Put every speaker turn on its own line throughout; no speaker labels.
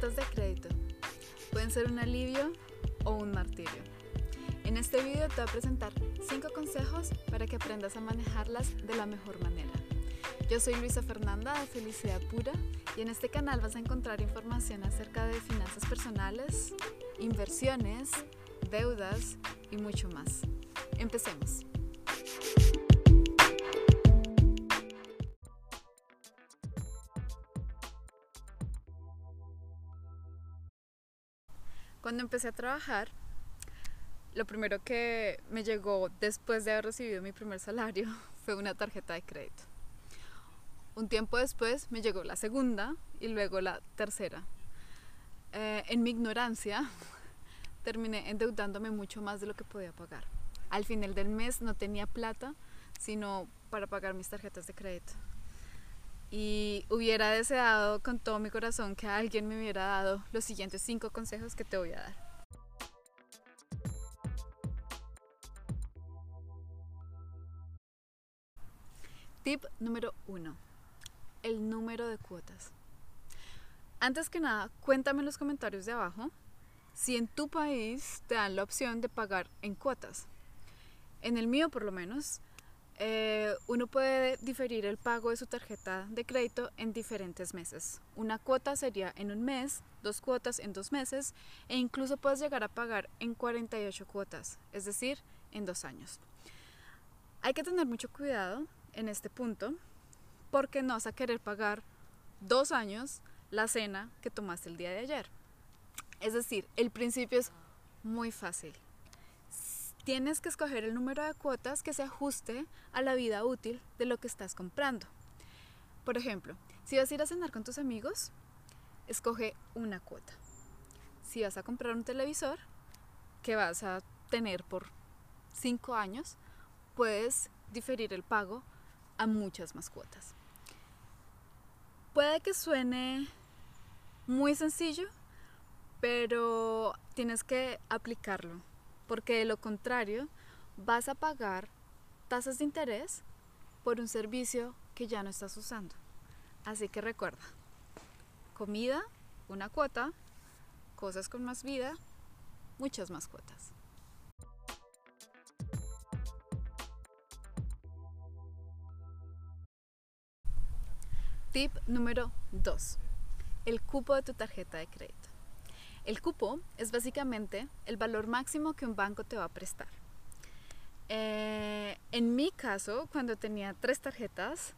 de crédito pueden ser un alivio o un martirio. En este video te voy a presentar 5 consejos para que aprendas a manejarlas de la mejor manera. Yo soy Luisa Fernanda de Felicidad Pura y en este canal vas a encontrar información acerca de finanzas personales, inversiones, deudas y mucho más. Empecemos. Cuando empecé a trabajar, lo primero que me llegó después de haber recibido mi primer salario fue una tarjeta de crédito. Un tiempo después me llegó la segunda y luego la tercera. Eh, en mi ignorancia terminé endeudándome mucho más de lo que podía pagar. Al final del mes no tenía plata, sino para pagar mis tarjetas de crédito. Y hubiera deseado con todo mi corazón que alguien me hubiera dado los siguientes cinco consejos que te voy a dar. Tip número uno. El número de cuotas. Antes que nada, cuéntame en los comentarios de abajo si en tu país te dan la opción de pagar en cuotas. En el mío, por lo menos, eh, uno puede diferir el pago de su tarjeta de crédito en diferentes meses. Una cuota sería en un mes, dos cuotas en dos meses e incluso puedes llegar a pagar en 48 cuotas, es decir, en dos años. Hay que tener mucho cuidado en este punto porque no vas a querer pagar dos años la cena que tomaste el día de ayer. Es decir, el principio es muy fácil tienes que escoger el número de cuotas que se ajuste a la vida útil de lo que estás comprando. Por ejemplo, si vas a ir a cenar con tus amigos, escoge una cuota. Si vas a comprar un televisor que vas a tener por cinco años, puedes diferir el pago a muchas más cuotas. Puede que suene muy sencillo, pero tienes que aplicarlo porque de lo contrario vas a pagar tasas de interés por un servicio que ya no estás usando. Así que recuerda, comida, una cuota, cosas con más vida, muchas más cuotas. Tip número 2. El cupo de tu tarjeta de crédito. El cupo es básicamente el valor máximo que un banco te va a prestar. Eh, en mi caso, cuando tenía tres tarjetas,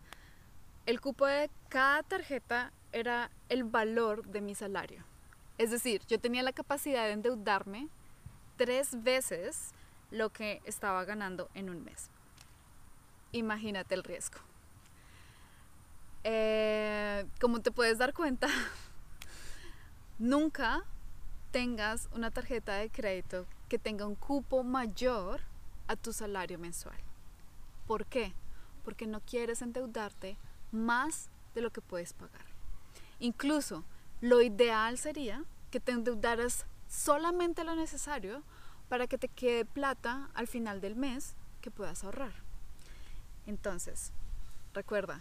el cupo de cada tarjeta era el valor de mi salario. Es decir, yo tenía la capacidad de endeudarme tres veces lo que estaba ganando en un mes. Imagínate el riesgo. Eh, como te puedes dar cuenta, nunca tengas una tarjeta de crédito que tenga un cupo mayor a tu salario mensual. ¿Por qué? Porque no quieres endeudarte más de lo que puedes pagar. Incluso lo ideal sería que te endeudaras solamente lo necesario para que te quede plata al final del mes que puedas ahorrar. Entonces, recuerda,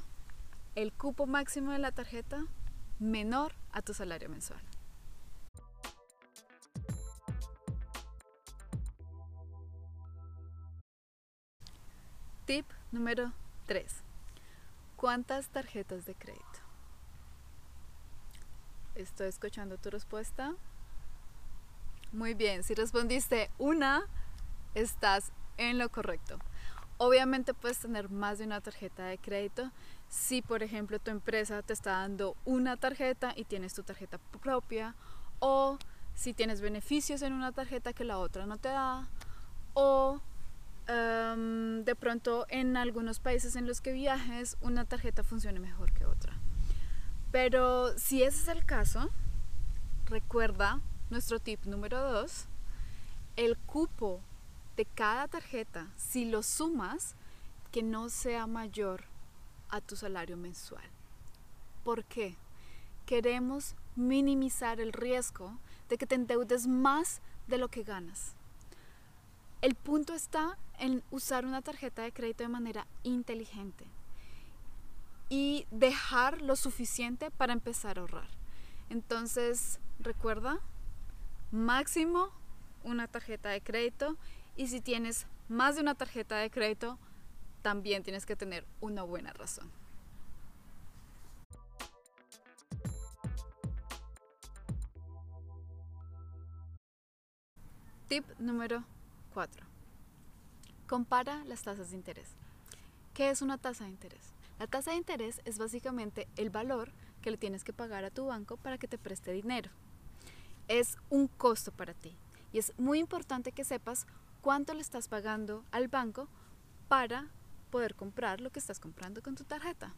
el cupo máximo de la tarjeta menor a tu salario mensual. Tip número 3. ¿Cuántas tarjetas de crédito? Estoy escuchando tu respuesta. Muy bien, si respondiste una, estás en lo correcto. Obviamente puedes tener más de una tarjeta de crédito. Si por ejemplo tu empresa te está dando una tarjeta y tienes tu tarjeta propia, o si tienes beneficios en una tarjeta que la otra no te da, o de pronto en algunos países en los que viajes una tarjeta funcione mejor que otra. Pero si ese es el caso, recuerda nuestro tip número 2, el cupo de cada tarjeta, si lo sumas, que no sea mayor a tu salario mensual. ¿Por qué? Queremos minimizar el riesgo de que te endeudes más de lo que ganas. El punto está en usar una tarjeta de crédito de manera inteligente y dejar lo suficiente para empezar a ahorrar. Entonces, recuerda, máximo una tarjeta de crédito y si tienes más de una tarjeta de crédito, también tienes que tener una buena razón. Tip número 4. Compara las tasas de interés. ¿Qué es una tasa de interés? La tasa de interés es básicamente el valor que le tienes que pagar a tu banco para que te preste dinero. Es un costo para ti y es muy importante que sepas cuánto le estás pagando al banco para poder comprar lo que estás comprando con tu tarjeta.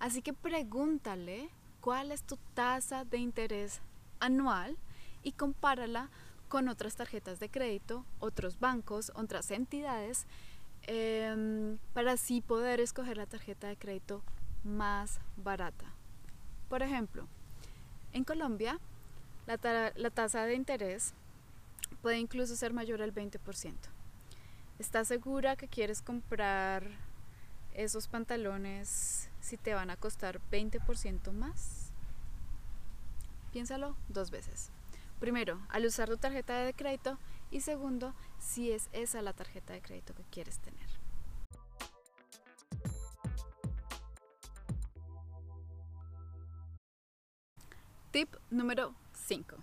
Así que pregúntale cuál es tu tasa de interés anual y compárala con otras tarjetas de crédito, otros bancos, otras entidades, em, para así poder escoger la tarjeta de crédito más barata. Por ejemplo, en Colombia la, la tasa de interés puede incluso ser mayor al 20%. ¿Estás segura que quieres comprar esos pantalones si te van a costar 20% más? Piénsalo dos veces. Primero, al usar tu tarjeta de crédito y segundo, si es esa la tarjeta de crédito que quieres tener. Tip número 5.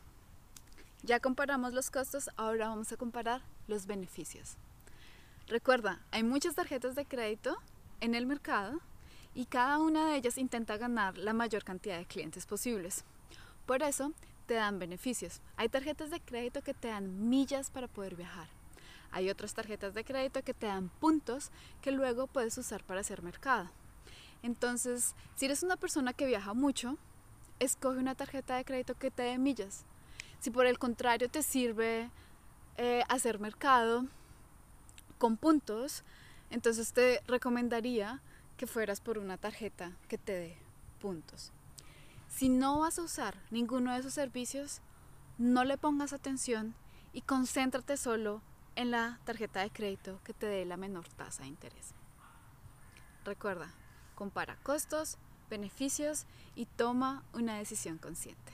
Ya comparamos los costos, ahora vamos a comparar los beneficios. Recuerda, hay muchas tarjetas de crédito en el mercado y cada una de ellas intenta ganar la mayor cantidad de clientes posibles. Por eso, te dan beneficios. Hay tarjetas de crédito que te dan millas para poder viajar. Hay otras tarjetas de crédito que te dan puntos que luego puedes usar para hacer mercado. Entonces, si eres una persona que viaja mucho, escoge una tarjeta de crédito que te dé millas. Si por el contrario te sirve eh, hacer mercado con puntos, entonces te recomendaría que fueras por una tarjeta que te dé puntos. Si no vas a usar ninguno de esos servicios, no le pongas atención y concéntrate solo en la tarjeta de crédito que te dé la menor tasa de interés. Recuerda, compara costos, beneficios y toma una decisión consciente.